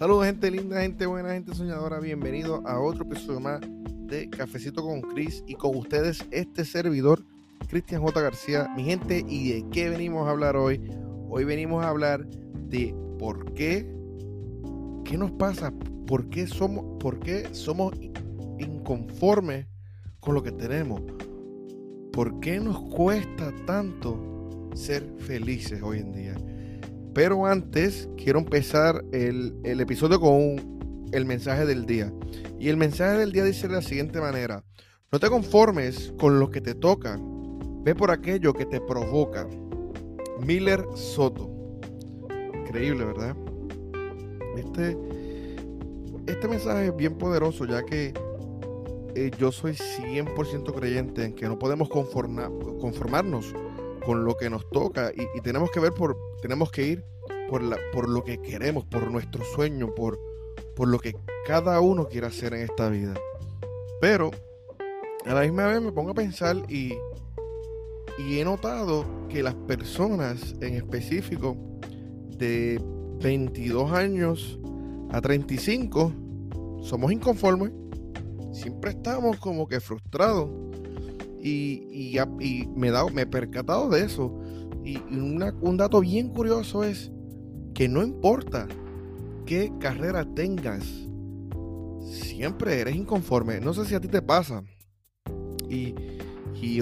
Saludos gente linda, gente buena, gente soñadora. Bienvenido a otro episodio más de Cafecito con Chris y con ustedes este servidor, Cristian J. García. Mi gente, ¿y de qué venimos a hablar hoy? Hoy venimos a hablar de por qué, qué nos pasa, por qué somos, por qué somos inconformes con lo que tenemos, por qué nos cuesta tanto ser felices hoy en día. Pero antes quiero empezar el, episodio con el mensaje del día. Y el mensaje del día dice de la siguiente manera. No te conformes con lo que te toca. Ve por aquello que te provoca. Miller Soto. Increíble, ¿verdad? Este, este mensaje es bien poderoso ya que eh, yo soy 100% creyente en que no podemos conformarnos con lo que nos toca y, tenemos que ver por, tenemos que ir por, la, por lo que queremos, por nuestro sueño, por, por lo que cada uno quiere hacer en esta vida. Pero a la misma vez me pongo a pensar y, y he notado que las personas en específico de 22 años a 35 somos inconformes. Siempre estamos como que frustrados y, me, he dado, me he percatado de eso. Y, un dato bien curioso es que no importa qué carrera tengas, siempre eres inconforme. No sé si a ti te pasa. Y,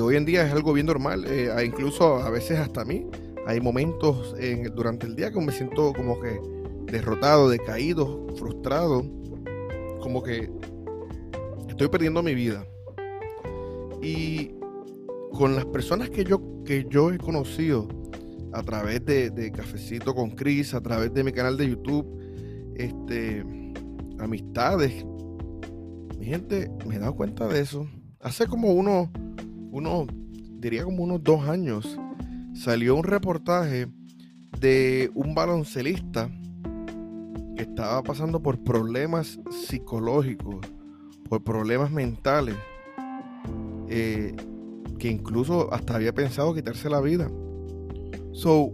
hoy en día es algo bien normal. Eh, incluso a veces hasta a mí. Hay momentos durante el día que me siento como que derrotado, decaído, frustrado. Como que estoy perdiendo mi vida. Y con las personas que yo, que yo he conocido a través de, Cafecito con Chris, a través de mi canal de YouTube, este, amistades, mi gente, me he dado cuenta de eso. Hace como uno, uno, diría como unos dos años, salió un reportaje de un baloncelista que estaba pasando por problemas psicológicos, por problemas mentales eh, que incluso hasta había pensado quitarse la vida. So,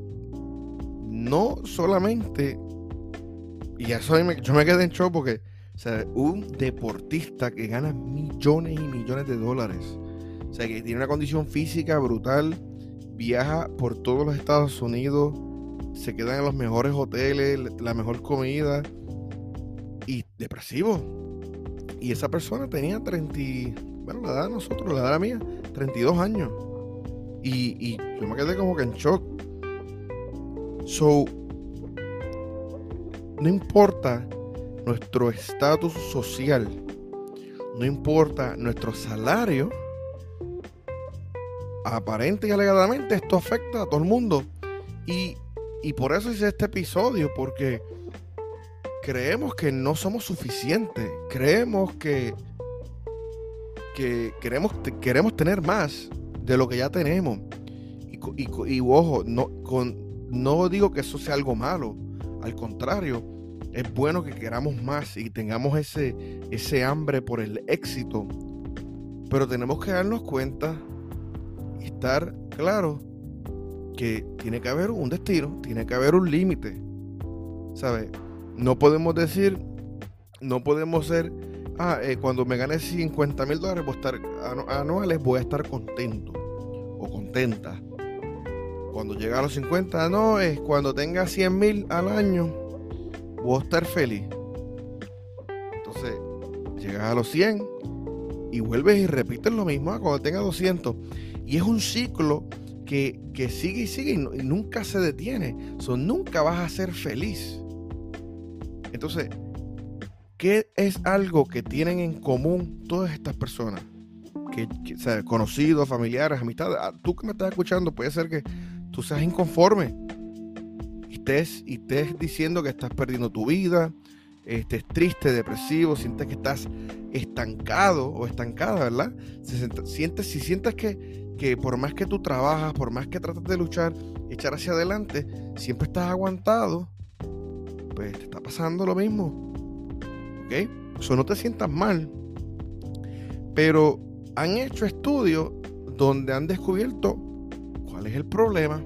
no solamente, y eso yo me quedé en shock porque, un deportista que gana millones y millones de dólares, o sea, que tiene una condición física brutal, viaja por todos los Estados Unidos, se queda en los mejores hoteles, la mejor comida, y depresivo. Y esa persona tenía 30, bueno, la edad de nosotros, la edad de la mía, 32 años. Y, yo me quedé como que en shock. So, no importa nuestro estatus social, no importa nuestro salario, aparente y alegadamente esto afecta a todo el mundo. Y, y por eso hice este episodio, porque creemos que no somos suficientes, creemos que que queremos, queremos tener más de lo que ya tenemos. Y, ojo, no, con, no digo que eso sea algo malo. Al contrario, es bueno que queramos más y tengamos ese, ese hambre por el éxito. Pero tenemos que darnos cuenta y estar claro que tiene que haber un destino, tiene que haber un límite. ¿Sabes? No podemos decir, no podemos ser ah, eh, cuando me gane 50 mil dólares voy estar, anuales, voy a estar contento o contenta. Cuando llega a los 50, no, es cuando tenga 100 mil al año, voy a estar feliz. Entonces, llegas a los 100 y vuelves y repites lo mismo ah, cuando tenga 200. Y es un ciclo que, sigue y sigue y, nunca se detiene. So, nunca vas a ser feliz. Entonces, ¿Qué es algo que tienen en común todas estas personas? Que, conocidos, familiares, amistades. Ah, tú que me estás escuchando, puede ser que tú seas inconforme y estés, y estés diciendo que estás perdiendo tu vida, estés triste, depresivo, sientes que estás estancado o estancada, ¿verdad? sientes, si sientes que, que por más que tú trabajas, por más que tratas de luchar, echar hacia adelante, siempre estás aguantado, pues te está pasando lo mismo. ¿Ok? Eso no te sientas mal. Pero han hecho estudios donde han descubierto cuál es el problema.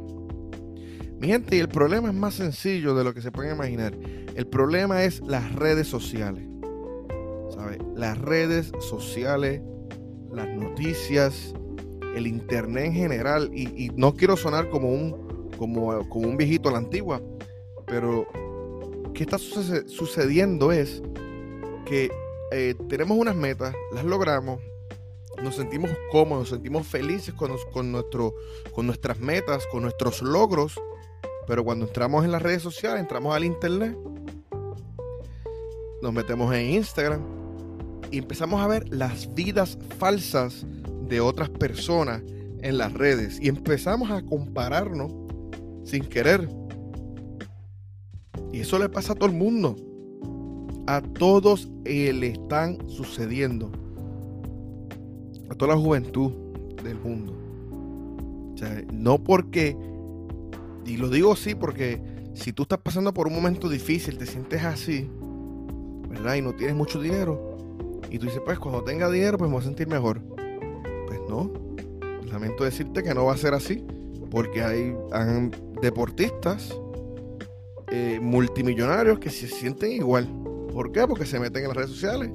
Mi gente, y el problema es más sencillo de lo que se pueden imaginar. El problema es las redes sociales. ¿Sabe? Las redes sociales, las noticias, el internet en general. Y, no quiero sonar como un, como, como un viejito a la antigua, pero ¿qué está sucediendo es que eh, tenemos unas metas, las logramos, nos sentimos cómodos, nos sentimos felices con, con, nuestro, con nuestras metas, con nuestros logros, pero cuando entramos en las redes sociales, entramos al internet, nos metemos en Instagram y empezamos a ver las vidas falsas de otras personas en las redes y empezamos a compararnos sin querer. Y eso le pasa a todo el mundo. A todos le están sucediendo a toda la juventud del mundo. O sea, no porque, y lo digo así porque si tú estás pasando por un momento difícil, te sientes así, ¿verdad? Y no tienes mucho dinero, y tú dices, pues cuando tenga dinero, pues me voy a sentir mejor. Pues no, lamento decirte que no va a ser así, porque hay, deportistas eh, multimillonarios que se sienten igual. ¿Por qué? Porque se meten en las redes sociales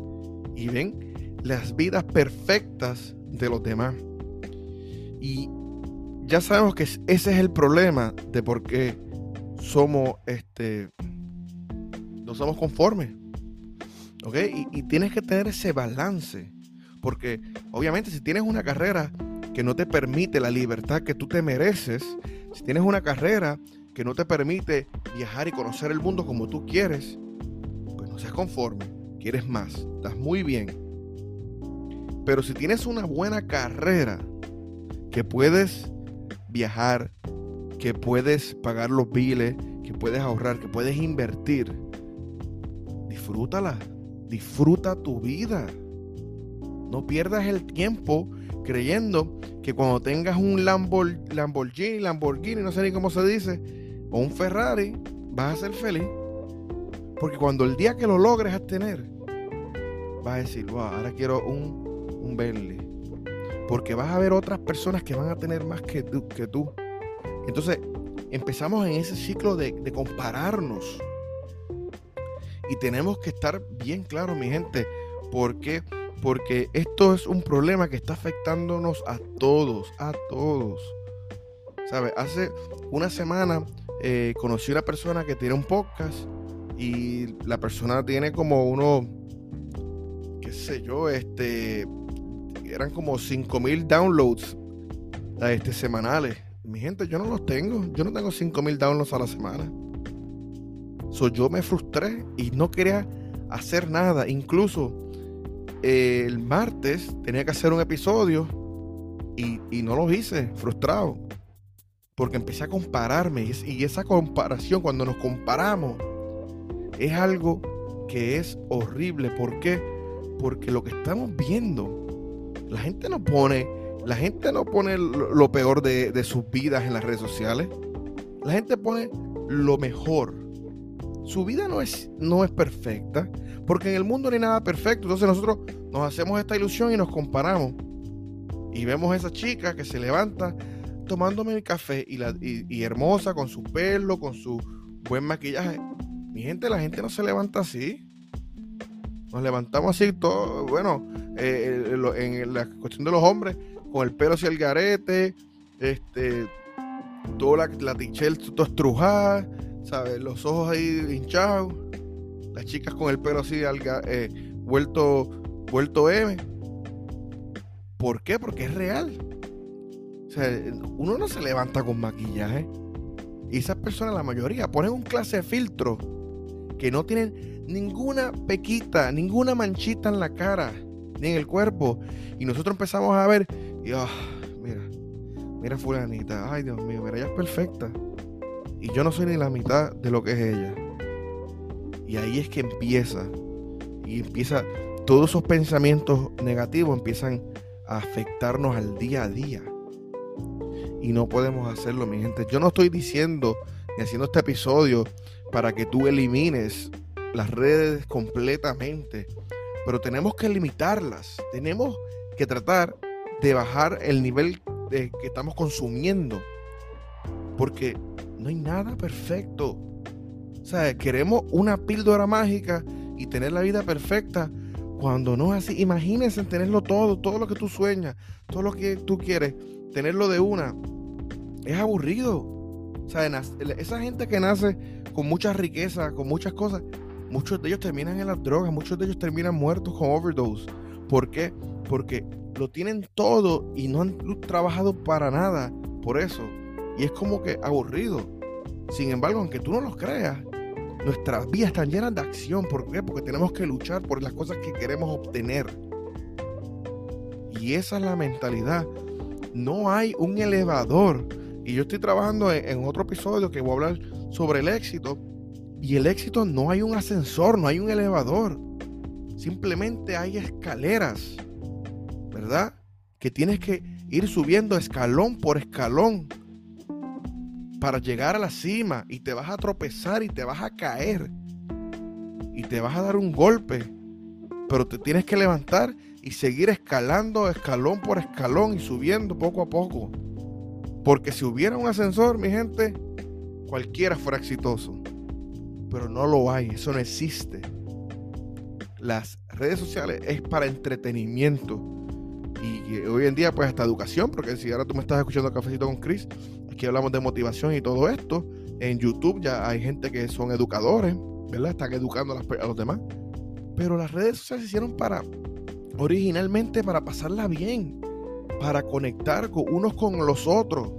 y ven las vidas perfectas de los demás. Y ya sabemos que ese es el problema de por qué somos este no somos conformes. ¿Ok? Y, y, tienes que tener ese balance. Porque obviamente si tienes una carrera que no te permite la libertad que tú te mereces, si tienes una carrera que no te permite viajar y conocer el mundo como tú quieres, no seas conforme, quieres más, estás muy bien. Pero si tienes una buena carrera, que puedes viajar, que puedes pagar los biles, que puedes ahorrar, que puedes invertir, disfrútala, disfruta tu vida. No pierdas el tiempo creyendo que cuando tengas un Lamborghini, Lamborghini, no sé ni cómo se dice, o un Ferrari, vas a ser feliz. Porque cuando el día que lo logres a tener, vas a decir, wow, ahora quiero un un Bentley. Porque vas a ver otras personas que van a tener más que tú. Entonces, empezamos en ese ciclo de, de compararnos. Y tenemos que estar bien claros, mi gente. ¿Por qué? Porque esto es un problema que está afectándonos a todos, a todos. ¿Sabe? Hace una semana eh, conocí una persona que tiene un podcast y la persona tiene como uno, qué sé yo, este, eran como 5000 downloads este, semanales. Mi gente, yo no los tengo. Yo no tengo 5000 downloads a la semana. So, yo me frustré y no quería hacer nada. Incluso eh, el martes tenía que hacer un episodio y, y, no lo hice, frustrado. Porque empecé a compararme. Y esa comparación, cuando nos comparamos, es algo que es horrible. ¿Por qué? Porque lo que estamos viendo la gente no pone, la gente no pone lo, peor de, sus vidas en las redes sociales. La gente pone lo mejor. Su vida no es, no es perfecta, porque en el mundo no hay nada perfecto. Entonces nosotros nos hacemos esta ilusión y nos comparamos. Y vemos a esa chica que se levanta tomándome el café y, la, y hermosa con su pelo, con su buen maquillaje. Mi gente, la gente no se levanta así. Nos levantamos así, todo, bueno, eh, en la cuestión de los hombres, con el pelo hacia el garete, este, toda la, la tichel toda estrujada, ¿sabes? Los ojos ahí hinchados, las chicas con el pelo así al, eh, vuelto, vuelto M. ¿Por qué? Porque es real. O sea, uno no se levanta con maquillaje. Y esas personas, la mayoría, ponen un clase de filtro que no tienen ninguna pequita, ninguna manchita en la cara, ni en el cuerpo. Y nosotros empezamos a ver, oh, mira, mira fulanita, ay Dios mío, mira, ella es perfecta. Y yo no soy ni la mitad de lo que es ella. Y ahí es que empieza. Y empieza, todos esos pensamientos negativos empiezan a afectarnos al día a día. Y no podemos hacerlo, mi gente. Yo no estoy diciendo, ni haciendo este episodio, para que tú elimines las redes completamente. Pero tenemos que limitarlas. Tenemos que tratar de bajar el nivel de que estamos consumiendo. Porque no hay nada perfecto. O sea, queremos una píldora mágica y tener la vida perfecta cuando no es así. Imagínense tenerlo todo, todo lo que tú sueñas, todo lo que tú quieres, tenerlo de una. Es aburrido. O esa gente que nace con mucha riqueza, con muchas cosas, muchos de ellos terminan en las drogas, muchos de ellos terminan muertos con overdose. ¿Por qué? Porque lo tienen todo y no han trabajado para nada por eso. Y es como que aburrido. Sin embargo, aunque tú no los creas, nuestras vidas están llenas de acción. ¿Por qué? Porque tenemos que luchar por las cosas que queremos obtener. Y esa es la mentalidad. No hay un elevador. Y yo estoy trabajando en, otro episodio que voy a hablar sobre el éxito. Y el éxito no hay un ascensor, no hay un elevador. Simplemente hay escaleras. ¿Verdad? Que tienes que ir subiendo escalón por escalón para llegar a la cima y te vas a tropezar y te vas a caer y te vas a dar un golpe, pero te tienes que levantar y seguir escalando escalón por escalón y subiendo poco a poco. Porque si hubiera un ascensor, mi gente, cualquiera fuera exitoso. Pero no lo hay, eso no existe. Las redes sociales es para entretenimiento. Y hoy en día, pues hasta educación, porque si ahora tú me estás escuchando Cafecito con Chris, Aquí hablamos de motivación y todo esto. En YouTube ya hay gente que son educadores, ¿verdad? Están educando a, los demás. Pero las redes sociales se hicieron para, originalmente para pasarla bien, para conectar con unos con los otros.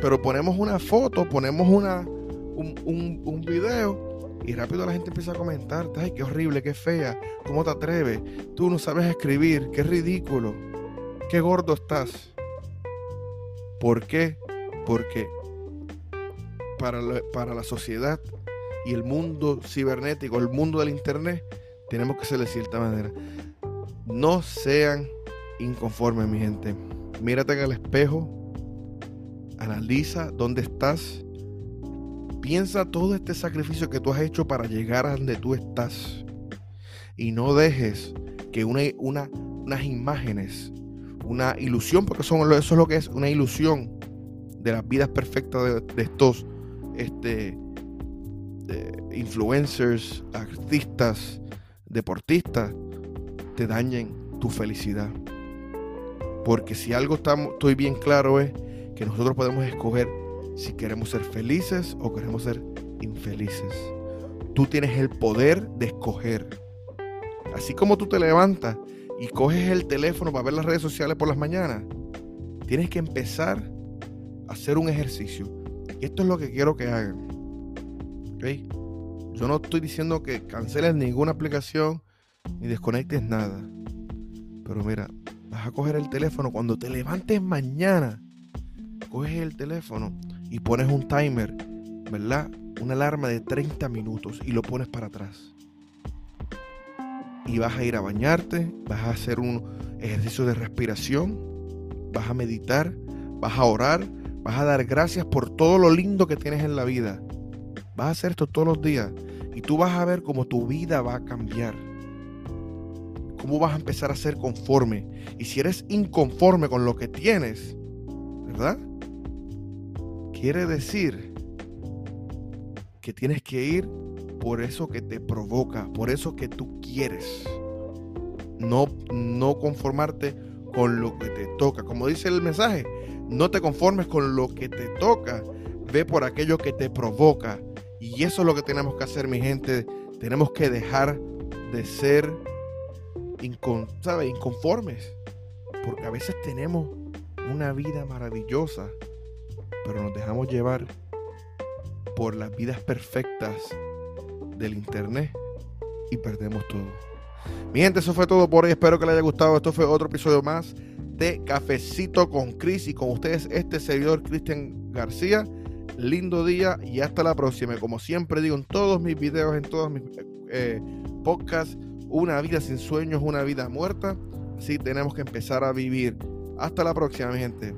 Pero ponemos una foto, ponemos una, un, un, un video y rápido la gente empieza a comentar, ay, qué horrible, qué fea, ¿cómo te atreves? Tú no sabes escribir, qué ridículo, qué gordo estás. ¿Por qué? Porque para la, para la sociedad y el mundo cibernético, el mundo del Internet, tenemos que ser de cierta manera. No sean inconformes, mi gente. Mírate en el espejo, analiza dónde estás, piensa todo este sacrificio que tú has hecho para llegar a donde tú estás. Y no dejes que una, una, unas imágenes una ilusión, porque eso es lo que es una ilusión de las vidas perfectas de, estos este, influencers, artistas, deportistas, te dañen tu felicidad. Porque si algo estoy bien claro es que nosotros podemos escoger si queremos ser felices o queremos ser infelices. Tú tienes el poder de escoger. Así como tú te levantas y coges el teléfono para ver las redes sociales por las mañanas, tienes que empezar a hacer un ejercicio. Y esto es lo que quiero que hagan. Yo no estoy diciendo que canceles ninguna aplicación ni desconectes nada. Pero mira, vas a coger el teléfono cuando te levantes mañana. Coges el teléfono y pones un timer, ¿verdad? Una alarma de 30 minutos y lo pones para atrás y vas a ir a bañarte, vas a hacer un ejercicio de respiración, vas a meditar, vas a orar, vas a dar gracias por todo lo lindo que tienes en la vida. Vas a hacer esto todos los días y tú vas a ver cómo tu vida va a cambiar. Cómo vas a empezar a ser conforme. Y si eres inconforme con lo que tienes, ¿verdad? Quiere decir que tienes que ir por eso que te provoca, por eso que tú quieres. No, no conformarte con lo que te toca. Como dice el mensaje, no te conformes con lo que te toca, ve por aquello que te provoca. Y eso es lo que tenemos que hacer, mi gente. Tenemos que dejar de ser inconformes. Porque a veces tenemos una vida maravillosa, pero nos dejamos llevar por las vidas perfectas del internet y perdemos todo. Mi gente, eso fue todo por hoy. Espero que les haya gustado. Esto fue otro episodio más de Cafecito con Chris y con ustedes este servidor Cristian García. Lindo día y hasta la próxima. Como siempre digo en todos mis videos, en todos mis eh, podcasts, una vida sin sueños, una vida muerta. Así tenemos que empezar a vivir. Hasta la próxima, mi gente.